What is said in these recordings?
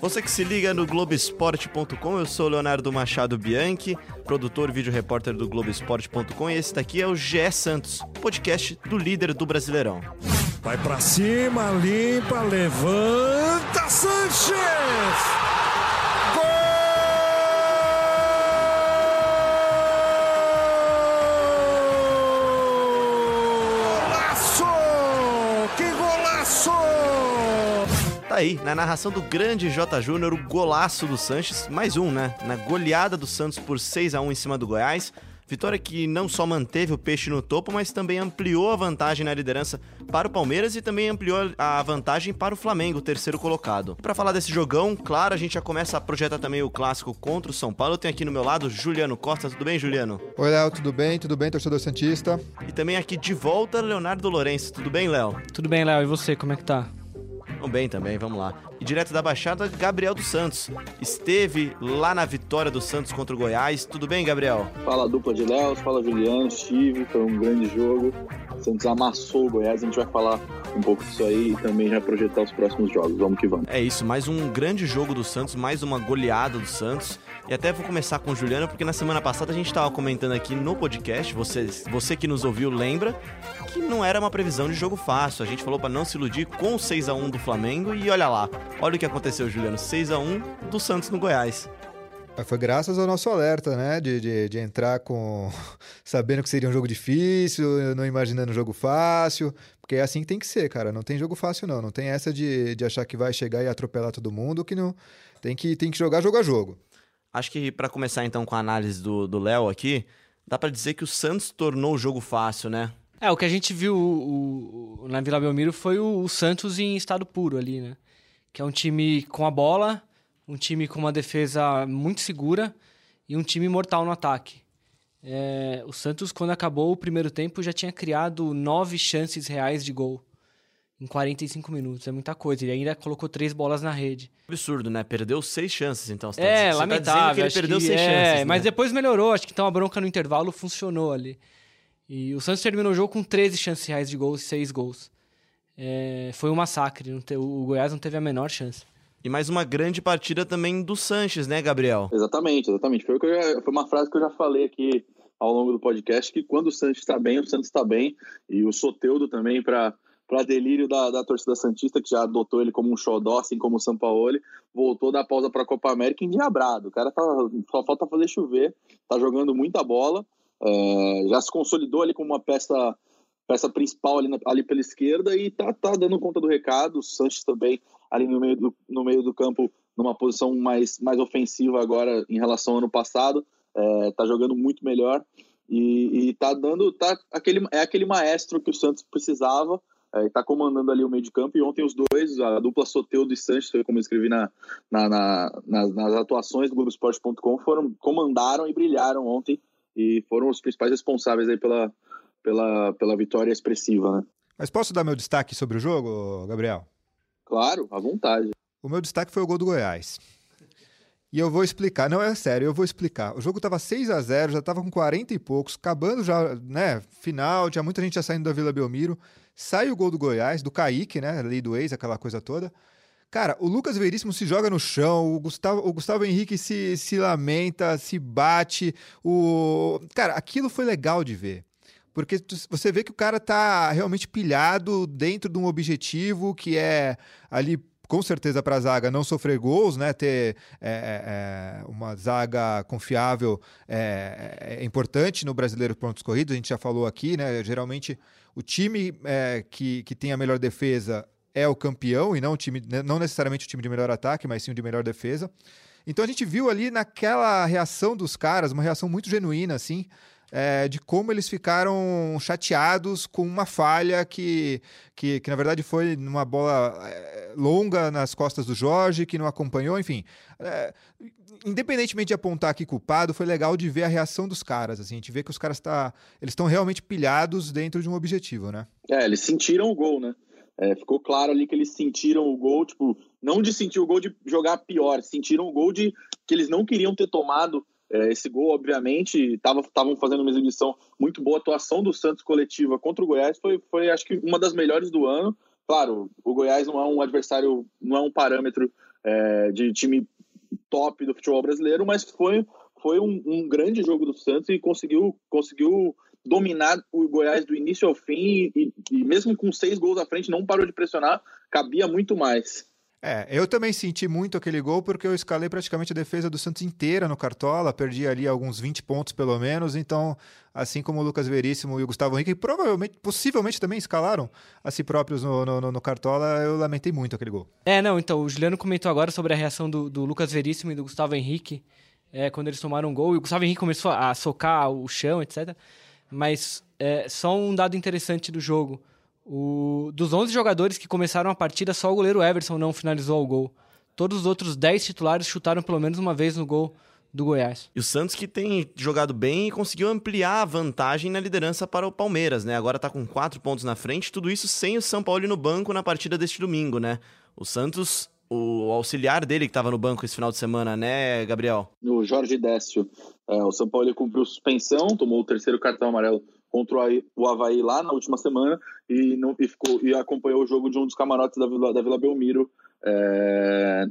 Você que se liga no Globoesporte.com, eu sou Leonardo Machado Bianchi, produtor e vídeo repórter do Globoesporte.com, e esse daqui é o GE Santos, podcast do líder do Brasileirão. Vai pra cima, limpa, levanta, Sanches! Tá aí, na narração do grande J. Júnior, o golaço do Sanches, mais um, né? Na goleada do Santos por 6 a 1 em cima do Goiás. Vitória que não só manteve o peixe no topo, mas também ampliou a vantagem na liderança para o Palmeiras e também ampliou a vantagem para o Flamengo, terceiro colocado. Para falar desse jogão, claro, a gente já começa a projetar também o clássico contra o São Paulo. Eu tenho aqui no meu lado Juliano Costa. Tudo bem, Juliano? Oi, Léo, tudo bem? Tudo bem, torcedor Santista? E também aqui de volta, Leonardo Lourenço. Tudo bem, Léo? Tudo bem, Léo. E você, como é que tá? Bem também, vamos lá. E direto da Baixada, Gabriel dos Santos. Esteve lá na vitória do Santos contra o Goiás. Tudo bem, Gabriel? Fala dupla de Léo, fala Juliano, estive, foi um grande jogo. O Santos amassou o Goiás, a gente vai falar um pouco disso aí e também já projetar os próximos jogos. Vamos que vamos. É isso, mais um grande jogo do Santos, mais uma goleada do Santos. E até vou começar com o Juliano, porque na semana passada a gente estava comentando aqui no podcast, você, você que nos ouviu lembra, que não era uma previsão de jogo fácil. A gente falou para não se iludir com o 6 a 1 do Flamengo e olha lá. Olha o que aconteceu, Juliano. 6 a 1 do Santos no Goiás. Foi graças ao nosso alerta, né? De, de, de, entrar com. sabendo que seria um jogo difícil, não imaginando um jogo fácil. Porque é assim que tem que ser, cara. Não tem jogo fácil, não. Não tem essa de, de achar que vai chegar e atropelar todo mundo, que não. Tem que, tem que jogar jogo a jogo. Acho que para começar então com a análise do Léo aqui, dá para dizer que o Santos tornou o jogo fácil, né? É, o que a gente viu o, o, na Vila Belmiro foi o, o, Santos em estado puro ali, né? Que é um time com a bola, um time com uma defesa muito segura e um time mortal no ataque. É, o Santos, quando acabou o primeiro tempo, já tinha criado nove chances reais de gol em 45 minutos. É muita coisa. Ele ainda colocou três bolas na rede. Absurdo, né? Perdeu seis chances, então. Você tá é, tá lamentável. que ele perdeu que, seis é, chances. Né? Mas depois melhorou. Acho que então a bronca no intervalo funcionou ali. E o Santos terminou o jogo com 13 chances reais de gols e 6 gols. É, foi um massacre. o Goiás não teve a menor chance. E mais uma grande partida também do Sanches, né, Gabriel? Exatamente, exatamente. Foi, já, foi uma frase que eu já falei aqui ao longo do podcast, que quando o Sanches está bem, o Santos está bem. E o Soteudo também, para para delírio da, da torcida Santista, que já adotou ele como um xodó, assim como o Sampaoli, voltou da pausa para a Copa América endiabrado. O cara tá, só falta fazer chover, tá jogando muita bola, é, já se consolidou ali como uma peça peça principal ali, na, ali pela esquerda e tá, tá dando conta do recado. O Sanches também ali no meio do, no meio do campo, numa posição mais, mais ofensiva agora em relação ao ano passado, é, tá jogando muito melhor. E, e tá dando, tá aquele, é aquele maestro que o Santos precisava, está é, comandando ali o meio de campo. E ontem os dois, a dupla Soteudo e Sanches, como eu escrevi na, na, na nas, nas, atuações do Globoesporte.com, foram comandaram e brilharam ontem e foram os principais responsáveis aí pela, pela, pela vitória expressiva. Né? Mas posso dar meu destaque sobre o jogo, Gabriel? Claro, à vontade. O meu destaque foi o gol do Goiás. E eu vou explicar, não é sério, eu vou explicar. O jogo estava 6 a 0 já estava com 40 e poucos, acabando já, né, final, tinha muita gente já saindo da Vila Belmiro. Sai o gol do Goiás, do Kaique, né? Lei do ex, aquela coisa toda. Cara, o Lucas Veríssimo se joga no chão, o Gustavo, o Gustavo Henrique se, se lamenta, se bate. O... Cara, aquilo foi legal de ver. Porque você vê que o cara tá realmente pilhado dentro de um objetivo que é ali com certeza para a zaga não sofrer gols, né? Ter é, é, é, uma zaga confiável é, é, importante no brasileiro pontos corridos. A gente já falou aqui, né? Geralmente o time é, que, que tem a melhor defesa é o campeão e não o time, né, não necessariamente o time de melhor ataque, mas sim o de melhor defesa. Então a gente viu ali naquela reação dos caras, uma reação muito genuína, assim, é, de como eles ficaram chateados com uma falha que, que, que na verdade foi numa bola é, longa nas costas do Jorge, que não acompanhou, enfim. É, independentemente de apontar aqui culpado, foi legal de ver a reação dos caras. Assim, a gente vê que os caras tá, eles estão realmente pilhados dentro de um objetivo, né? É, eles sentiram o gol, né? É, ficou claro ali que eles sentiram o gol, tipo, não de sentir o gol de jogar pior, sentiram o gol de que eles não queriam ter tomado É, esse gol, obviamente, estavam fazendo uma exibição muito boa. A atuação do Santos coletiva contra o Goiás foi, foi, acho que, uma das melhores do ano. Claro, o Goiás não é um adversário, não é um parâmetro é, de time top do futebol brasileiro, mas foi, foi um, um, grande jogo do Santos e conseguiu, conseguiu dominar o Goiás do início ao fim e, e mesmo com seis gols à frente não parou de pressionar, cabia muito mais. É, eu também senti muito aquele gol porque eu escalei praticamente a defesa do Santos inteira no Cartola, perdi ali alguns 20 pontos pelo menos, então, assim como o Lucas Veríssimo e o Gustavo Henrique, provavelmente, possivelmente também escalaram a si próprios no, no, no, Cartola, eu lamentei muito aquele gol. É, não, então, o Juliano comentou agora sobre a reação do, do Lucas Veríssimo e do Gustavo Henrique é, quando eles tomaram um gol, e o Gustavo Henrique começou a socar o chão, etc. Mas é, só um dado interessante do jogo. O, dos 11 jogadores que começaram a partida, só o goleiro Everson não finalizou o gol. Todos os outros 10 titulares chutaram pelo menos uma vez no gol do Goiás. E o Santos que tem jogado bem e conseguiu ampliar a vantagem na liderança para o Palmeiras, né? Agora está com 4 pontos na frente, tudo isso sem o São Paulo no banco na partida deste domingo, né? O Santos, o auxiliar dele que estava no banco esse final de semana, né, Gabriel? O Jorge Décio. É, o São Paulo cumpriu suspensão, tomou o terceiro cartão amarelo contra o Havaí lá na última semana e, não, e, ficou, e acompanhou o jogo de um dos camarotes da Vila, da Vila Belmiro é,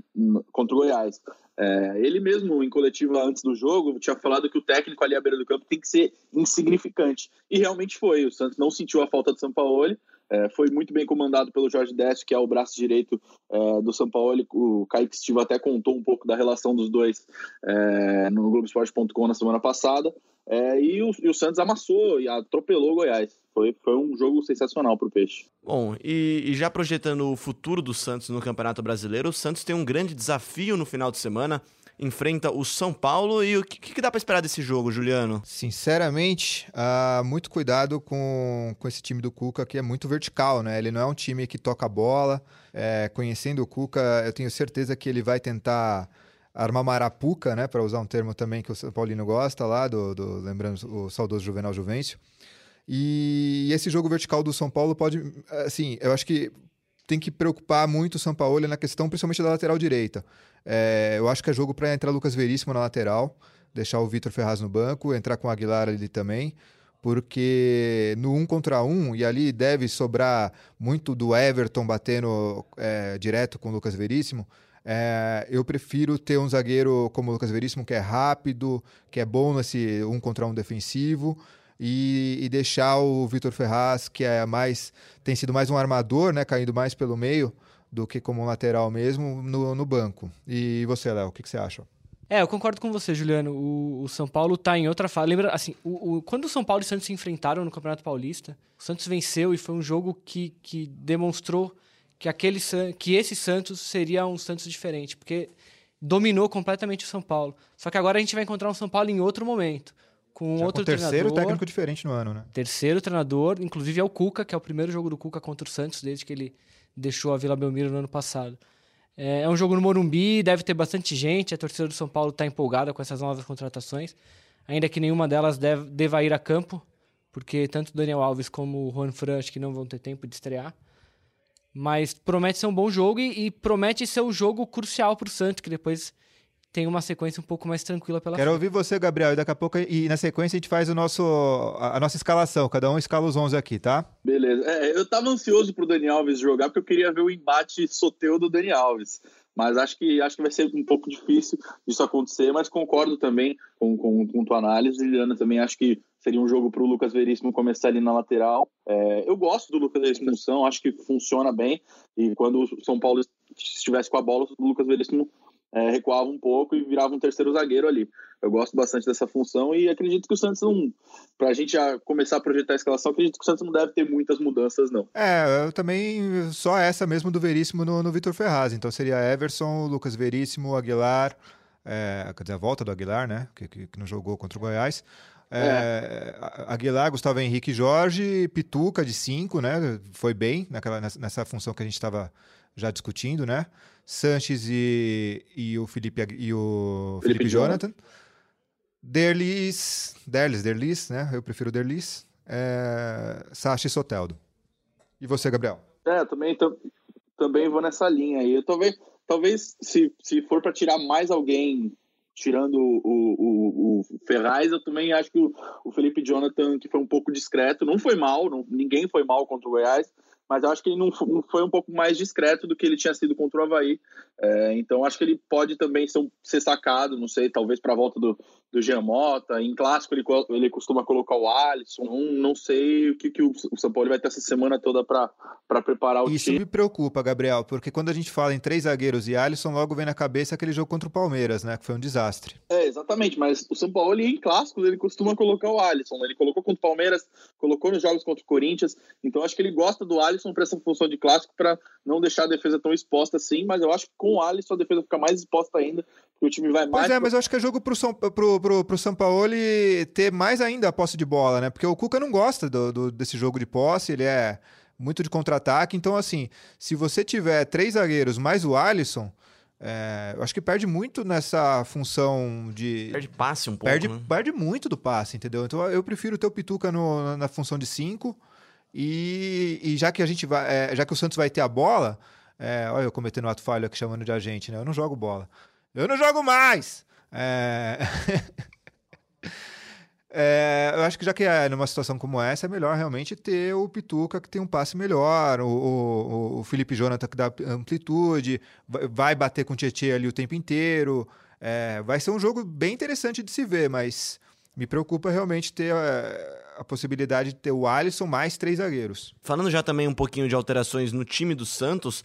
contra o Goiás. É, ele mesmo, em coletiva antes do jogo, tinha falado que o técnico ali à beira do campo tem que ser insignificante. E realmente foi. O Santos não sentiu a falta do São Paulo. É, foi muito bem comandado pelo Jorge Décio, que é o braço direito é, do São Paulo. O Kaique Estiva até contou um pouco da relação dos dois é, no Globoesporte.com na semana passada. É, e, o, e, o, Santos amassou e atropelou o Goiás. Foi, foi um jogo sensacional para o Peixe. Bom, e, e, já projetando o futuro do Santos no Campeonato Brasileiro, o Santos tem um grande desafio no final de semana. Enfrenta o São Paulo. E o que, que dá para esperar desse jogo, Juliano? Sinceramente, uh, muito cuidado com, com esse time do Cuca, que é muito vertical, né? Ele não é um time que toca bola. É, conhecendo o Cuca, eu tenho certeza que ele vai tentar armar marapuca, né, para usar um termo também que o São Paulino gosta lá, do, do lembrando o saudoso Juvenal Juvencio. E esse jogo vertical do São Paulo pode, assim, eu acho que tem que preocupar muito o São Paulo na questão, principalmente da lateral direita. É, eu acho que é jogo para entrar Lucas Veríssimo na lateral, deixar o Vitor Ferraz no banco, entrar com o Aguilar ali também, porque no um contra um, e ali deve sobrar muito do Everton batendo é, direto com o Lucas Veríssimo, é, eu prefiro ter um zagueiro como o Lucas Veríssimo, que é rápido, que é bom nesse um contra um defensivo, e, e deixar o Vitor Ferraz, que é mais tem sido mais um armador, né, caindo mais pelo meio do que como lateral mesmo, no, no banco. E você, Léo, o que, que, você acha? É, eu concordo com você, Juliano. O, o São Paulo está em outra fase. Lembra, assim, o, o, quando o São Paulo e o Santos se enfrentaram no Campeonato Paulista, o Santos venceu e foi um jogo que, que demonstrou que, aquele, que esse Santos seria um Santos diferente, porque dominou completamente o São Paulo. Só que agora a gente vai encontrar um São Paulo em outro momento, com Já outro com terceiro treinador. técnico diferente no ano, né? Terceiro treinador, inclusive é o Cuca, que é o primeiro jogo do Cuca contra o Santos desde que ele deixou a Vila Belmiro no ano passado. É, é um jogo no Morumbi, deve ter bastante gente, a torcida do São Paulo está empolgada com essas novas contratações, ainda que nenhuma delas deve, deva ir a campo, porque tanto o Daniel Alves como o Juan Fran acho que não vão ter tempo de estrear. Mas promete ser um bom jogo e, e promete ser o um jogo crucial para o Santos, que depois tem uma sequência um pouco mais tranquila pela Quero frente. ouvir você, Gabriel, e daqui a pouco, e na sequência a gente faz o nosso, a, a nossa escalação, cada um escala os 11 aqui, tá? Beleza. É, eu tava ansioso pro Dani Alves jogar, porque eu queria ver o embate soteu do Dani Alves. Mas acho que, acho que vai ser um pouco difícil disso acontecer, mas concordo também com, com, com tua análise, Liliana, também acho que seria um jogo para o Lucas Veríssimo começar ali na lateral. É, eu gosto do Lucas Veríssimo, acho que funciona bem. E quando o São Paulo estivesse com a bola, o Lucas Veríssimo é, recuava um pouco e virava um terceiro zagueiro ali. Eu gosto bastante dessa função e acredito que o Santos não. Para a gente já começar a projetar a escalação, acredito que o Santos não deve ter muitas mudanças, não. É, eu também. Só essa mesmo do Veríssimo no, no Vitor Ferraz. Então seria Everson, Lucas Veríssimo, Aguilar. É, quer dizer, a volta do Aguilar, né? Que, que, que não jogou contra o Goiás. É, é. Aguilar, Gustavo Henrique Jorge, Pituca de 5, né? Foi bem naquela, nessa função que a gente estava já discutindo, né? Sanches e, e o Felipe, e o Felipe, Felipe Jonathan. Jonathan. Derlis, Derlis, Derlis, né? Eu prefiro Derlis. É, Sacha e Soteldo. E você, Gabriel? É, também, também vou nessa linha aí. Eu talvez, talvez se, se for para tirar mais alguém tirando o, o, o, Ferraz, eu também acho que o, o Felipe Jonathan, que foi um pouco discreto, não foi mal, não, ninguém foi mal contra o Goiás, mas eu acho que ele não foi um pouco mais discreto do que ele tinha sido contra o Havaí. É, então acho que ele pode também ser, ser sacado, não sei, talvez para a volta do, do Jean Mota. Em clássico ele, ele costuma colocar o Alisson. Não, não sei o que, que o, o São Paulo vai ter essa semana toda para preparar o Isso time. Isso me preocupa, Gabriel, porque quando a gente fala em três zagueiros e Alisson, logo vem na cabeça aquele jogo contra o Palmeiras, né? Que foi um desastre. É, exatamente, mas o São Paulo em clássicos ele costuma colocar o Alisson. Né? Ele colocou contra o Palmeiras, colocou nos jogos contra o Corinthians. Então acho que ele gosta do Alisson para essa função de clássico para não deixar a defesa tão exposta assim, mas eu acho que com o Alisson a defesa fica mais exposta ainda, porque o time vai mais. Pois é, mas eu acho que é jogo pro São, pro, pro, pro São Paulo ter mais ainda a posse de bola, né? Porque o Cuca não gosta do, do desse jogo de posse, ele é muito de contra-ataque. Então, assim, se você tiver três zagueiros mais o Alisson. É, eu acho que perde muito nessa função de. Perde passe um pouco. Perde, né? perde muito do passe, entendeu? Então eu prefiro ter o Pituca no, na função de cinco. E, e, já que a gente vai. É, já que o Santos vai ter a bola. É, olha eu cometendo ato falho aqui chamando de agente, né? Eu não jogo bola. Eu não jogo mais! É... É, eu acho que já que é numa situação como essa, é melhor realmente ter o Pituca que tem um passe melhor, o, o, o Felipe Jonathan que dá amplitude, vai bater com o Tietchan ali o tempo inteiro. É, vai ser um jogo bem interessante de se ver, mas me preocupa realmente ter a, a, possibilidade de ter o Alisson mais três zagueiros. Falando já também um pouquinho de alterações no time do Santos,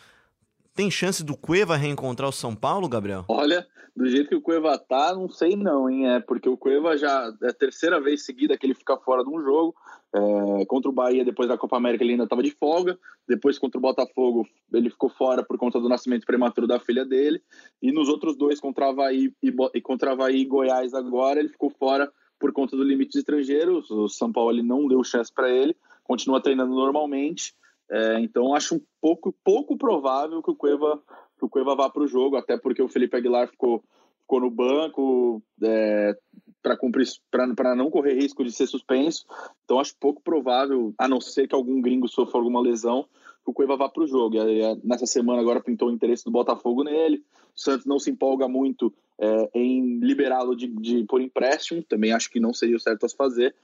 tem chance do Cueva reencontrar o São Paulo, Gabriel? Olha, do jeito que o Cueva tá, não sei não, hein? É porque o Cueva já é a terceira vez seguida que ele fica fora de um jogo. É, contra o Bahia, depois da Copa América, ele ainda estava de folga. Depois, contra o Botafogo, ele ficou fora por conta do nascimento prematuro da filha dele. E nos outros dois, contra Havaí e, e contra Havaí e Goiás agora, ele ficou fora por conta do limite de estrangeiros. O São Paulo ele não deu chance para ele, continua treinando normalmente. É, então acho um pouco, pouco provável que o Cueva, que o Cueva vá para o jogo, até porque o Felipe Aguilar ficou, ficou no banco é, para não correr risco de ser suspenso. Então acho pouco provável, a não ser que algum gringo sofra alguma lesão, que o Cueva vá para o jogo. E, aí, nessa semana agora pintou o interesse do Botafogo nele. O Santos não se empolga muito é, em liberá-lo de, de, por empréstimo, também acho que não seria o certo a se fazer.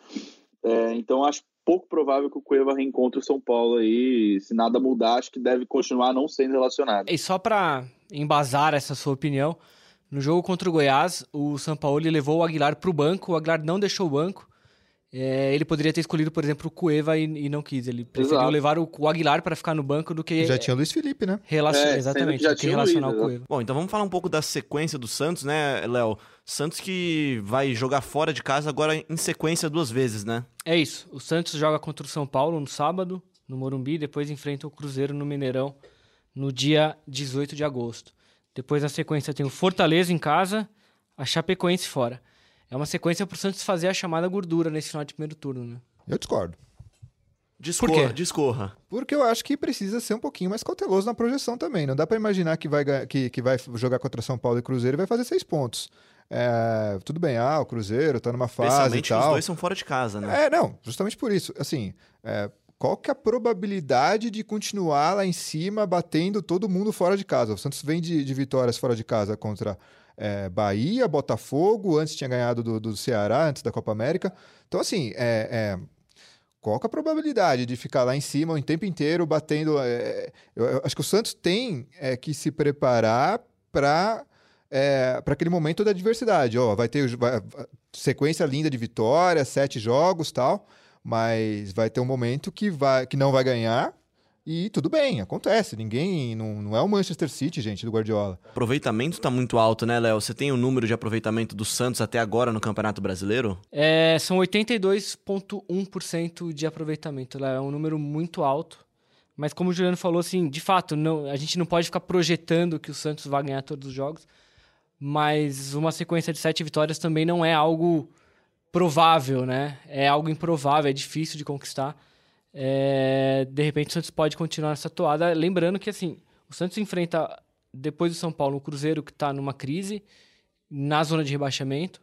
É, então acho pouco provável que o Cueva reencontre o São Paulo aí. Se nada mudar, acho que deve continuar não sendo relacionado. E só para embasar essa sua opinião, no jogo contra o Goiás, o São Paulo levou o Aguilar para o banco, o Aguilar não deixou o banco. É, ele poderia ter escolhido, por exemplo, o Cueva e, e não quis. Ele preferiu Exato. levar o, o, Aguilar para ficar no banco do que. Já tinha o Luiz Felipe, né? Relacion... É, exatamente, já do que relacionar Luiz, o Cueva. Bom, então vamos falar um pouco da sequência do Santos, né, Léo? Santos que vai jogar fora de casa agora em sequência duas vezes, né? É isso. O Santos joga contra o São Paulo no sábado, no Morumbi, depois enfrenta o Cruzeiro no Mineirão no dia 18 de agosto. Depois na sequência tem o Fortaleza em casa, a Chapecoense fora. É uma sequência para o Santos fazer a chamada gordura nesse final de primeiro turno, né? Eu discordo. Discorra, Por quê? discorra. Porque eu acho que precisa ser um pouquinho mais cauteloso na projeção também. Não dá para imaginar que vai, que, que vai jogar contra São Paulo e Cruzeiro e vai fazer seis pontos. É, tudo bem, ah, o Cruzeiro tá numa fase e tal. os dois são fora de casa, né? É, não, justamente por isso. Assim, é, qual que é a probabilidade de continuar lá em cima batendo todo mundo fora de casa? O Santos vem de, de vitórias fora de casa contra é, Bahia, Botafogo, antes tinha ganhado do, do, Ceará, antes da Copa América. Então, assim, é, é, qual que é a probabilidade de ficar lá em cima o tempo inteiro batendo? É, eu, eu, acho que o Santos tem é, que se preparar para é, para aquele momento da adversidade. Ó, vai ter vai, sequência linda de vitórias, sete jogos tal, mas vai ter um momento que, vai, que não vai ganhar e tudo bem, acontece. Ninguém. Não, não é o Manchester City, gente, do Guardiola. O aproveitamento está muito alto, né, Léo? Você tem o número de aproveitamento do Santos até agora no Campeonato Brasileiro? É, são 82,1% de aproveitamento. Léo. É um número muito alto. Mas como o Juliano falou, assim, de fato, não, a gente não pode ficar projetando que o Santos vai ganhar todos os jogos. Mas uma sequência de sete vitórias também não é algo provável, né? É algo improvável, é difícil de conquistar é, de repente o Santos pode continuar nessa toada. Lembrando que assim, o Santos enfrenta depois do São Paulo o Cruzeiro que está numa crise na zona de rebaixamento,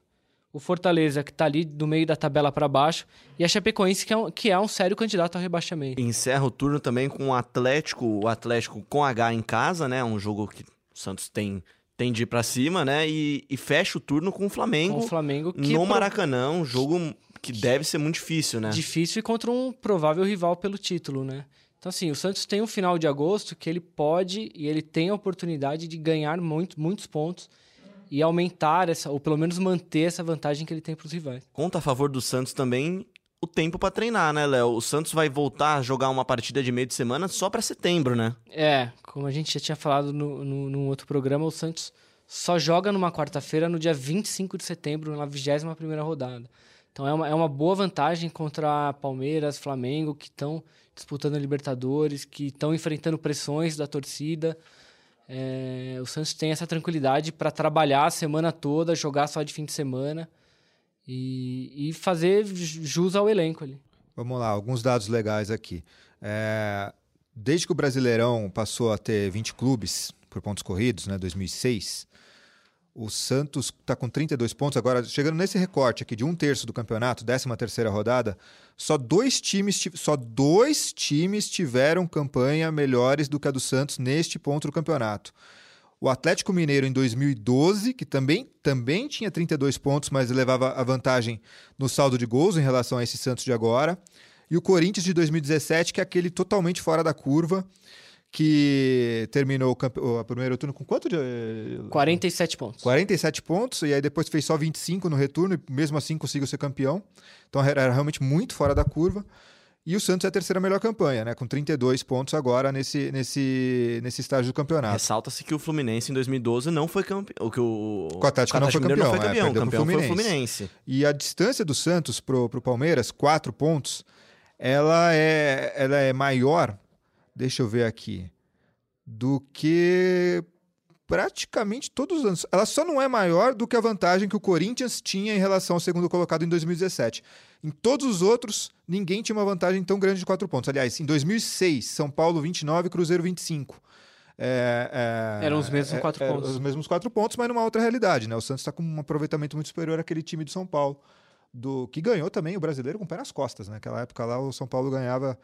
o Fortaleza que está ali do meio da tabela para baixo e a Chapecoense que é, um, que é um sério candidato ao rebaixamento. Encerra o turno também com o Atlético, o Atlético com H em casa, né? Um jogo que o Santos tem tem de ir pra cima, né? E, e fecha o turno com o Flamengo. Com o Flamengo que no Maracanã, um jogo que deve ser muito difícil, né? difícil e contra um provável rival pelo título, né? Então, assim, o Santos tem um final de agosto que ele pode e ele tem a oportunidade de ganhar muito, muitos pontos e aumentar essa, ou pelo menos manter essa vantagem que ele tem para os rivais. Conta a favor do Santos também o tempo pra treinar, né, Léo? O Santos vai voltar a jogar uma partida de meio de semana só pra setembro, né? É, como a gente já tinha falado no, no, num outro programa, o Santos só joga numa quarta-feira no dia 25 de setembro, na 21ª rodada. Então é uma, é uma boa vantagem contra Palmeiras, Flamengo, que estão disputando a Libertadores, que estão enfrentando pressões da torcida. É, o Santos tem essa tranquilidade para trabalhar a semana toda, jogar só de fim de semana e, e fazer jus ao elenco ali. Vamos lá, alguns dados legais aqui. É, desde que o Brasileirão passou a ter 20 clubes por pontos corridos, né, 2006, o Santos está com 32 pontos. Agora, chegando nesse recorte aqui de um terço do campeonato, 13 terceira rodada, só dois, times, ti- só dois times tiveram campanha melhores do que a do Santos neste ponto do campeonato. O Atlético Mineiro em 2012, que também, também tinha 32 pontos, mas levava a vantagem no saldo de gols em relação a esse Santos de agora. E o Corinthians de 2017, que é aquele totalmente fora da curva, que terminou o, campe- o primeiro turno com quanto de. 47 pontos. 47 pontos, e aí depois fez só 25 no retorno, e mesmo assim conseguiu ser campeão. Então era era realmente muito fora da curva. E o Santos é a terceira melhor campanha, né? Com 32 pontos agora nesse, nesse, nesse estágio do campeonato. Ressalta-se que o Fluminense em 2012 não foi campeão. O que o, O Atlético não foi campeão, é, o perdeu pro campeão foi o Fluminense. Fluminense. E a distância do Santos pro, pro Palmeiras, quatro pontos, ela é, ela é maior, deixa eu ver aqui, do que praticamente todos os anos. Ela só não é maior do que a vantagem que o Corinthians tinha em relação ao segundo colocado em 2017. Em todos os outros, ninguém tinha uma vantagem tão grande de quatro pontos. Aliás, em 2006, São Paulo 29 Cruzeiro 25. É, é, Eram os mesmos quatro eram pontos. Os mesmos quatro pontos, mas numa outra realidade. Né? O Santos está com um aproveitamento muito superior àquele time de São Paulo, do que ganhou também o brasileiro com o pé nas costas. né? Naquela época lá, o São Paulo ganhava.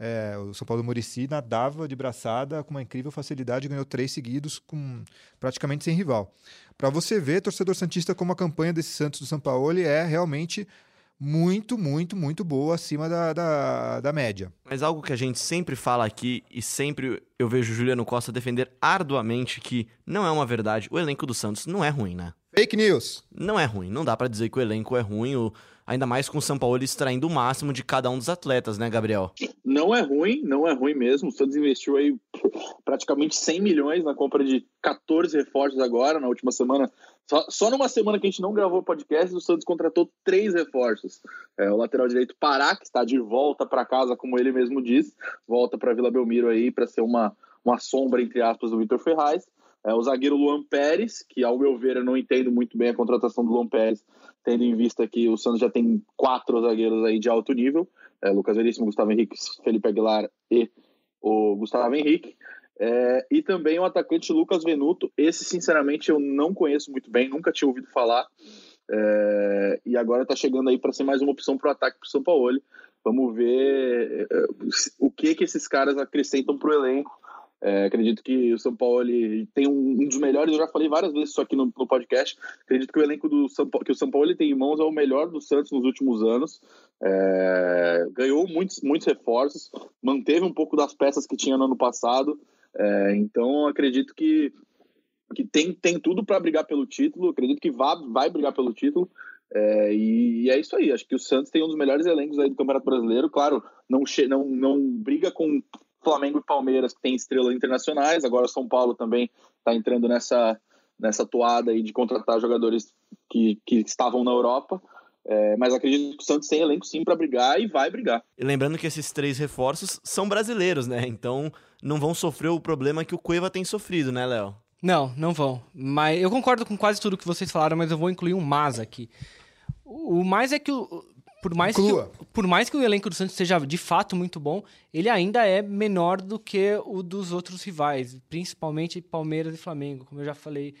É, o São Paulo Murici nadava de braçada com uma incrível facilidade, ganhou três seguidos, com praticamente sem rival. Para você ver, torcedor Santista, como a campanha desse Santos do São Paulo é realmente muito, muito, muito boa, acima da, da, da média. Mas algo que a gente sempre fala aqui e sempre eu vejo o Juliano Costa defender arduamente que não é uma verdade. O elenco do Santos não é ruim, né? Fake news! Não é ruim. Não dá pra dizer que o elenco é ruim, o- ainda mais com o São Paulo extraindo o máximo de cada um dos atletas, né, Gabriel? Não é ruim, não é ruim mesmo. O Santos investiu aí praticamente 100 milhões na compra de 14 reforços agora, na última semana. Só, só numa semana que a gente não gravou o podcast, o Santos contratou três reforços. É, o lateral direito Pará, que está de volta para casa, como ele mesmo diz, volta para Vila Belmiro aí para ser uma, uma sombra, entre aspas, do Vitor Ferraz. É, o zagueiro Luan Pérez, que ao meu ver eu não entendo muito bem a contratação do Luan Pérez, tendo em vista que o Santos já tem quatro zagueiros aí de alto nível, é, Lucas Veríssimo, Gustavo Henrique, Felipe Aguilar e o Gustavo Henrique. É, e também o atacante Lucas Venuto. Esse, sinceramente, eu não conheço muito bem, nunca tinha ouvido falar. É, e agora está chegando aí para ser mais uma opção para o ataque para o São Paulo. Vamos ver é, o que que esses caras acrescentam para o elenco. É, acredito que o São Paulo ele tem um, um dos melhores. Eu já falei várias vezes isso aqui no, no podcast. Acredito que o elenco do São Paulo, que o São Paulo ele tem em mãos é o melhor do Santos nos últimos anos. É, ganhou muitos, muitos reforços, manteve um pouco das peças que tinha no ano passado. É, então acredito que que tem, tem tudo para brigar pelo título. Acredito que vai, vai brigar pelo título. É, e, e é isso aí. Acho que o Santos tem um dos melhores elencos aí do Campeonato Brasileiro. Claro, não, não, não briga com Flamengo e Palmeiras, que tem estrelas internacionais. Agora São Paulo também está entrando nessa, nessa toada aí de contratar jogadores que, que estavam na Europa. É, mas acredito que o Santos tem elenco sim para brigar e vai brigar. E lembrando que esses três reforços são brasileiros, né? Então não vão sofrer o problema que o Cueva tem sofrido, né, Léo? Não, não vão. Mas eu concordo com quase tudo que vocês falaram, mas eu vou incluir um mas aqui. O o mais é que o, por mais que, por mais que o elenco do Santos seja de fato muito bom, ele ainda é menor do que o dos outros rivais, principalmente Palmeiras e Flamengo, como eu já falei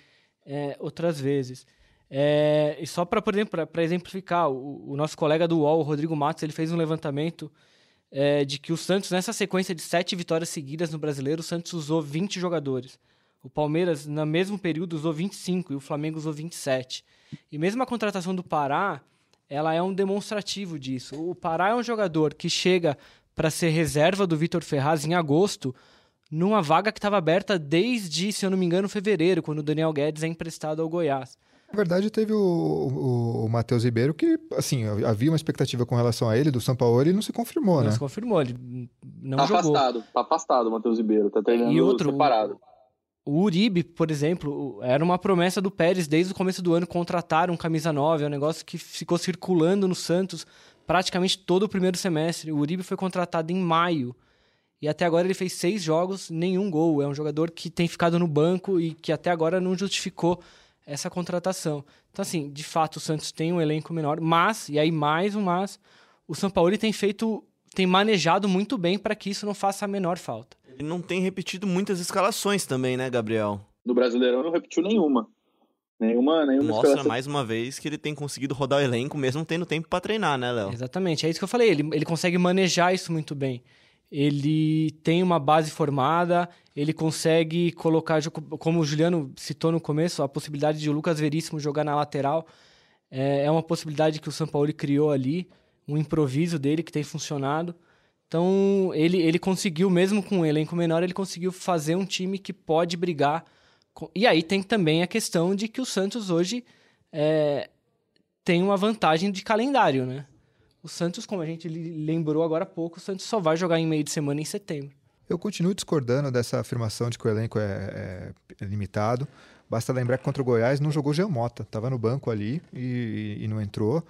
é, outras vezes. É, e só para, por exemplo, para exemplificar, o, o nosso colega do UOL, o Rodrigo Matos, ele fez um levantamento é, de que o Santos, nessa sequência de sete vitórias seguidas no Brasileiro, o Santos usou 20 jogadores. O Palmeiras, no mesmo período, usou 25 e o Flamengo usou 27. E mesmo a contratação do Pará, ela é um demonstrativo disso. O Pará é um jogador que chega para ser reserva do Vitor Ferraz em agosto, numa vaga que estava aberta desde, se eu não me engano, fevereiro, quando o Daniel Guedes é emprestado ao Goiás. Na verdade, teve o, o, o Matheus Ribeiro que, assim, havia uma expectativa com relação a ele, do São Paulo, e não se confirmou, não né? Não se confirmou, ele não tá jogou. Afastado, tá afastado o Matheus Ribeiro, tá treinando e outro, separado. O Uribe, por exemplo, era uma promessa do Pérez desde o começo do ano contratar um camisa 9, é um negócio que ficou circulando no Santos praticamente todo o primeiro semestre. O Uribe foi contratado em maio e até agora ele fez seis jogos, nenhum gol. É um jogador que tem ficado no banco e que até agora não justificou essa contratação. Então, assim, de fato, o Santos tem um elenco menor, mas, e aí mais um mas, o São Paulo tem feito, tem manejado muito bem para que isso não faça a menor falta. Ele não tem repetido muitas escalações também, né, Gabriel? No Brasileirão não repetiu nenhuma. Nenhuma, nenhuma Mostra escalação. mais uma vez que ele tem conseguido rodar o elenco mesmo tendo tempo para treinar, né, Léo? Exatamente, é isso que eu falei. Ele, ele consegue manejar isso muito bem. Ele tem uma base formada, ele consegue colocar, como o Juliano citou no começo, a possibilidade de o Lucas Veríssimo jogar na lateral. É, é uma possibilidade que o São Paulo criou ali, um improviso dele que tem funcionado. Então, ele, ele conseguiu, mesmo com um elenco menor, ele conseguiu fazer um time que pode brigar. Com... E aí tem também a questão de que o Santos hoje é, tem uma vantagem de calendário, né? O Santos, como a gente lembrou agora há pouco, o Santos só vai jogar em meio de semana em setembro. Eu continuo discordando dessa afirmação de que o elenco é, é limitado. Basta lembrar que contra o Goiás não jogou Mota, estava no banco ali e, e não entrou.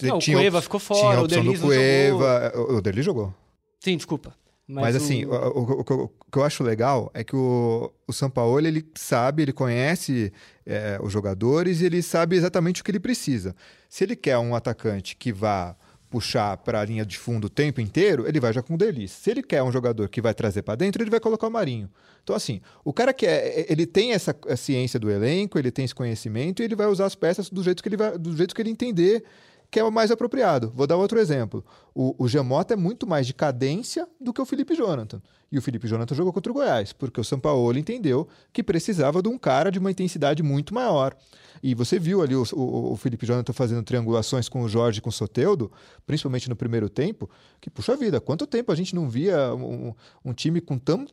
Não, tinha, o Cueva ficou fora, tinha a opção o Delis do Cueva, o Delis jogou. Sim, desculpa. Mas, Mas assim, o... O, o, o, que eu acho legal é que o, o Sampaoli, ele sabe, ele conhece é, os jogadores e ele sabe exatamente o que ele precisa. Se ele quer um atacante que vá puxar para a linha de fundo o tempo inteiro, ele vai já com o Delis. Se ele quer um jogador que vai trazer para dentro, ele vai colocar o Marinho. Então, assim, o cara que é, ele tem essa ciência do elenco, ele tem esse conhecimento e ele vai usar as peças do jeito que ele, vai, do jeito que ele entender que é o mais apropriado. Vou dar outro exemplo. O, o Gemota é muito mais de cadência do que o Felipe Jonathan. E o Felipe Jonathan jogou contra o Goiás, porque o Sampaoli entendeu que precisava de um cara de uma intensidade muito maior. E você viu ali o, o, o Felipe Jonathan fazendo triangulações com o Jorge e com o Soteudo, principalmente no primeiro tempo, que, puxa vida, quanto tempo a gente não via um, um time com tão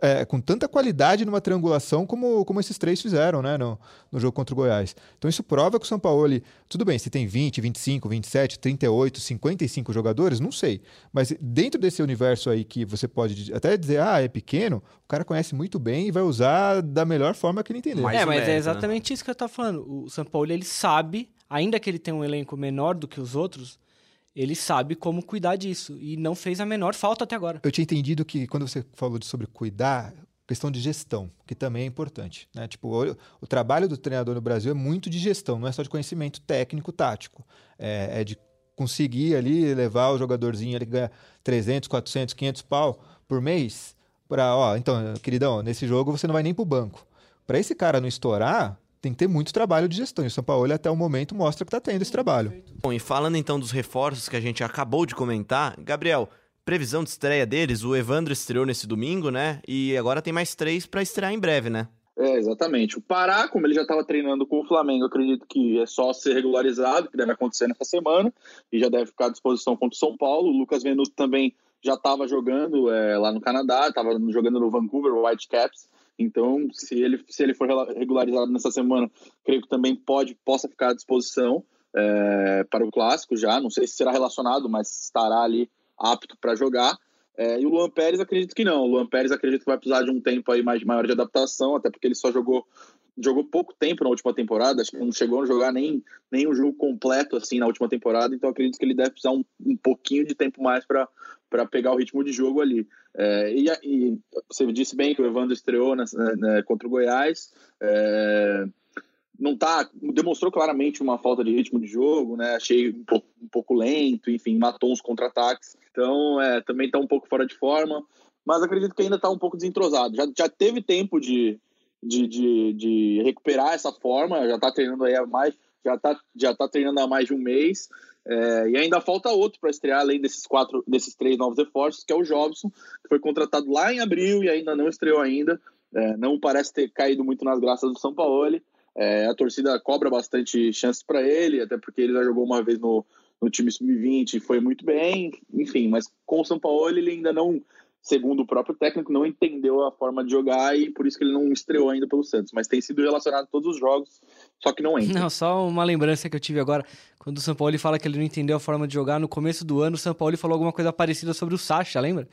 é, com tanta qualidade numa triangulação como, como esses três fizeram né, no, no jogo contra o Goiás. Então isso prova que o São Paulo, tudo bem, se tem 20, 25, 27, 38, 55 jogadores, não sei. Mas dentro desse universo aí que você pode até dizer, ah, é pequeno, o cara conhece muito bem e vai usar da melhor forma que ele entender. Mais é, mas mérito, é exatamente né? isso que eu estava falando. O São Paulo, ele sabe, ainda que ele tenha um elenco menor do que os outros, ele sabe como cuidar disso e não fez a menor falta até agora. Eu tinha entendido que quando você falou sobre cuidar, questão de gestão, que também é importante. Né? Tipo, o, o, trabalho do treinador no Brasil é muito de gestão, não é só de conhecimento técnico, tático. É, é de conseguir ali levar o jogadorzinho ali que ganha 300, 400, 500 pau por mês para, ó, então, queridão, nesse jogo você não vai nem pro banco. Para esse cara não estourar, tem que ter muito trabalho de gestão. E o São Paulo, até o momento, mostra que está tendo esse trabalho. Bom, e falando então dos reforços que a gente acabou de comentar, Gabriel, previsão de estreia deles, o Evandro estreou nesse domingo, né? E agora tem mais três para estrear em breve, né? É, exatamente. O Pará, como ele já estava treinando com o Flamengo, acredito que é só ser regularizado, que deve acontecer nessa semana, e já deve ficar à disposição contra o São Paulo. O Lucas Venuto também já estava jogando é, lá no Canadá, estava jogando no Vancouver Whitecaps. Então, se ele, se ele for regularizado nessa semana, creio que também pode, possa ficar à disposição é, para o clássico já. Não sei se será relacionado, mas estará ali apto para jogar. É, e o Luan Pérez acredito que não. O Luan Pérez acredito que vai precisar de um tempo aí mais maior de adaptação, até porque ele só jogou jogou pouco tempo na última temporada, acho que não chegou a jogar nem, nem um jogo completo assim na última temporada, então acredito que ele deve precisar um, um pouquinho de tempo mais para pegar o ritmo de jogo ali. É, e, e, você disse bem que o Evandro estreou né, né, contra o Goiás. É, não tá, demonstrou claramente uma falta de ritmo de jogo, né? Achei um pouco, um pouco lento, enfim, matou uns contra-ataques. Então, é, também está um pouco fora de forma, mas acredito que ainda está um pouco desentrosado. Já, já teve tempo de, de, de, de recuperar essa forma, já está treinando aí há mais, já está já tá treinando há mais de um mês. É, e ainda falta outro para estrear, além desses quatro, desses três novos reforços, que é o Jobson, que foi contratado lá em abril e ainda não estreou ainda. é, não parece ter caído muito nas graças do São Paulo. É, a torcida cobra bastante chances para ele, até porque ele já jogou uma vez no, no time sub-20 e foi muito bem, enfim, mas com o São Paulo ele ainda não segundo o próprio técnico, não entendeu a forma de jogar e por isso que ele não estreou ainda pelo Santos. Mas tem sido relacionado a todos os jogos, só que não entra. Não, só uma lembrança que eu tive agora. Quando o São Paulo fala que ele não entendeu a forma de jogar, no começo do ano o São Paulo falou alguma coisa parecida sobre o Sacha, lembra?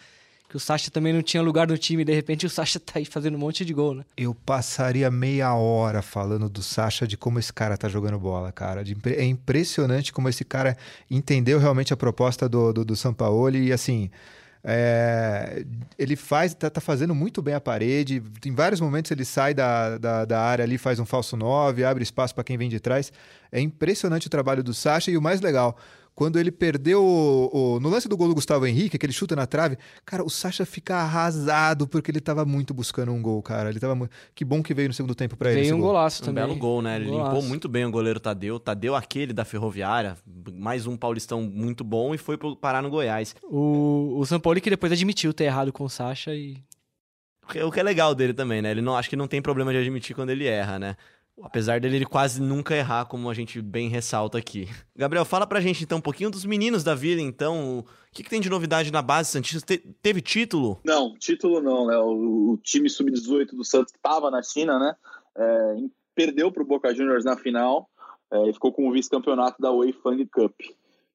Que o Sacha também não tinha lugar no time e de repente o Sacha tá aí fazendo um monte de gol, né? Eu passaria meia hora falando do Sacha, de como esse cara tá jogando bola, cara. De, é impressionante como esse cara entendeu realmente a proposta do, do, do São Paulo e assim é, ele faz, tá, tá, fazendo muito bem a parede. Em vários momentos ele sai da, da, da área ali, faz um falso 9, abre espaço para quem vem de trás. É impressionante o trabalho do Sacha e o mais legal, quando ele perdeu o, o, no lance do gol do Gustavo Henrique, que ele chuta na trave, cara, o Sacha fica arrasado porque ele tava muito buscando um gol, cara. Ele tava Que bom que veio no segundo tempo para ele. Veio um gol. golaço também. Um belo gol, né? Ele golaço. limpou muito bem o goleiro Tadeu. Tadeu aquele da Ferroviária, mais um paulistão muito bom e foi parar no Goiás. O, o São Paulo que depois admitiu ter errado com o Sacha e o que é legal dele também, né? Ele não acho que não tem problema de admitir quando ele erra, né? Apesar dele ele quase nunca errar, como a gente bem ressalta aqui. Gabriel, fala pra gente então um pouquinho dos meninos da Vila, então. O que, que tem de novidade na base Santista? Te, teve título? Não, título não, né? O, o time sub-18 do Santos estava na China, né? É, perdeu pro Boca Juniors na final é, e ficou com o vice-campeonato da Wei Fang Cup.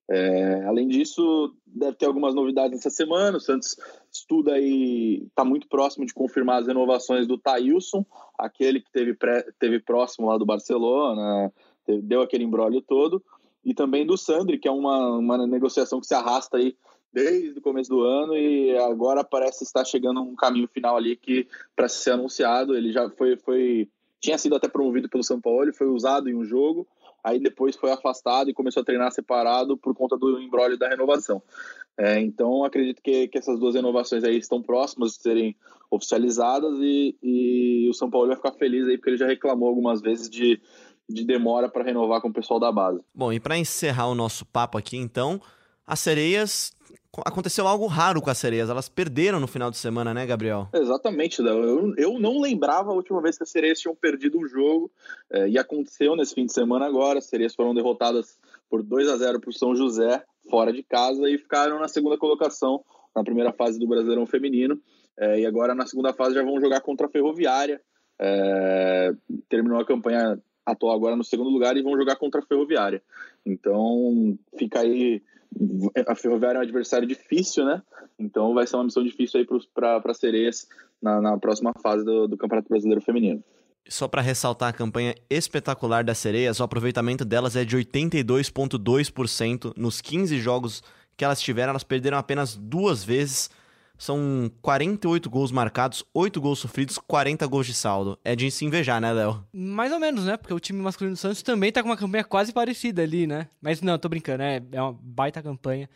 É, além disso, deve ter algumas novidades essa semana. O Santos estuda e está muito próximo de confirmar as renovações do Thailson, aquele que teve, pré, teve próximo lá do Barcelona, deu aquele embrólio todo, e também do Sandri, que é uma, uma negociação que se arrasta aí desde o começo do ano e agora parece estar chegando um caminho final ali que para ser anunciado. Ele já foi, foi tinha sido até promovido pelo São Paulo, foi usado em um jogo aí depois foi afastado e começou a treinar separado por conta do embrólio da renovação. É, então, acredito que, que, essas duas renovações aí estão próximas de serem oficializadas e, e, o São Paulo vai ficar feliz aí porque ele já reclamou algumas vezes de, de demora para renovar com o pessoal da base. Bom, e para encerrar o nosso papo aqui, então, as sereias aconteceu algo raro com as sereias. Elas perderam no final de semana, né, Gabriel? Exatamente. Eu, eu não lembrava a última vez que as sereias tinham perdido um jogo. É, e aconteceu nesse fim de semana agora. As sereias foram derrotadas por 2 a 0 por São José, fora de casa, e ficaram na segunda colocação na primeira fase do Brasileirão Feminino. É, e agora na segunda fase já vão jogar contra a Ferroviária. É, terminou a campanha atual agora no segundo lugar e vão jogar contra a Ferroviária. Então fica aí a Ferroviária é um adversário difícil, né? Então vai ser uma missão difícil aí para sereias na, na, próxima fase do, do Campeonato Brasileiro Feminino. Só para ressaltar a campanha espetacular das sereias, o aproveitamento delas é de 82,2% nos 15 jogos que elas tiveram. Elas perderam apenas duas vezes. São 48 gols marcados, 8 gols sofridos, 40 gols de saldo. É de se invejar, né, Léo? Mais ou menos, né? Porque o time masculino do Santos também tá com uma campanha quase parecida ali, né? Mas não, tô brincando, é, é uma baita campanha.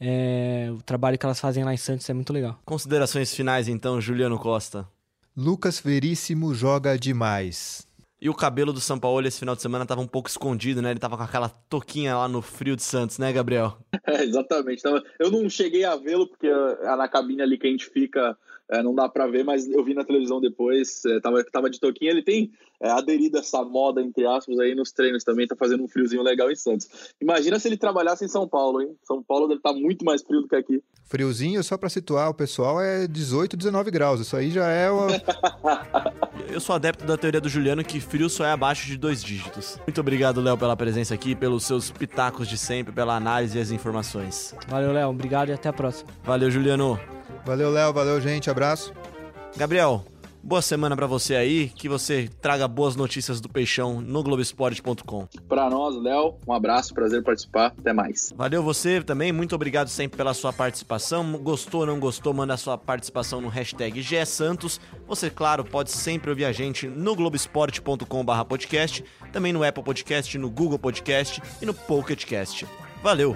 É, o trabalho que elas fazem lá em Santos é muito legal. Considerações finais, então, Juliano Costa. Lucas Veríssimo joga demais. E o cabelo do São Paulo esse final de semana tava um pouco escondido, né? Ele tava com aquela toquinha lá no frio de Santos, né, Gabriel? É, exatamente. Eu não cheguei a vê-lo, porque é na cabine ali que a gente fica é, não dá para ver, mas eu vi na televisão depois, é, tava, tava de toquinha. Ele tem é, aderido a essa moda, entre aspas, aí nos treinos também, tá fazendo um friozinho legal em Santos. Imagina se ele trabalhasse em São Paulo, hein? São Paulo deve estar tá muito mais frio do que aqui. Friozinho, só para situar o pessoal, é 18, 19 graus. Isso aí já é o. eu sou adepto da teoria do Juliano que frio só é abaixo de dois dígitos. Muito obrigado, Léo, pela presença aqui, pelos seus pitacos de sempre, pela análise e as informações. Valeu, Léo. Obrigado e até a próxima. Valeu, Juliano. Valeu, Léo. Valeu, gente. Abraço. Gabriel, boa semana para você aí. Que você traga boas notícias do Peixão no Globoesporte.com. Para nós, Léo, um abraço, prazer participar. Até mais. Valeu você também. Muito obrigado sempre pela sua participação. Gostou ou não gostou, manda a sua participação no hashtag GSantos. Você, claro, pode sempre ouvir a gente no globesport.com.br podcast, também no Apple Podcast, no Google Podcast e no Pocket Cast. Valeu!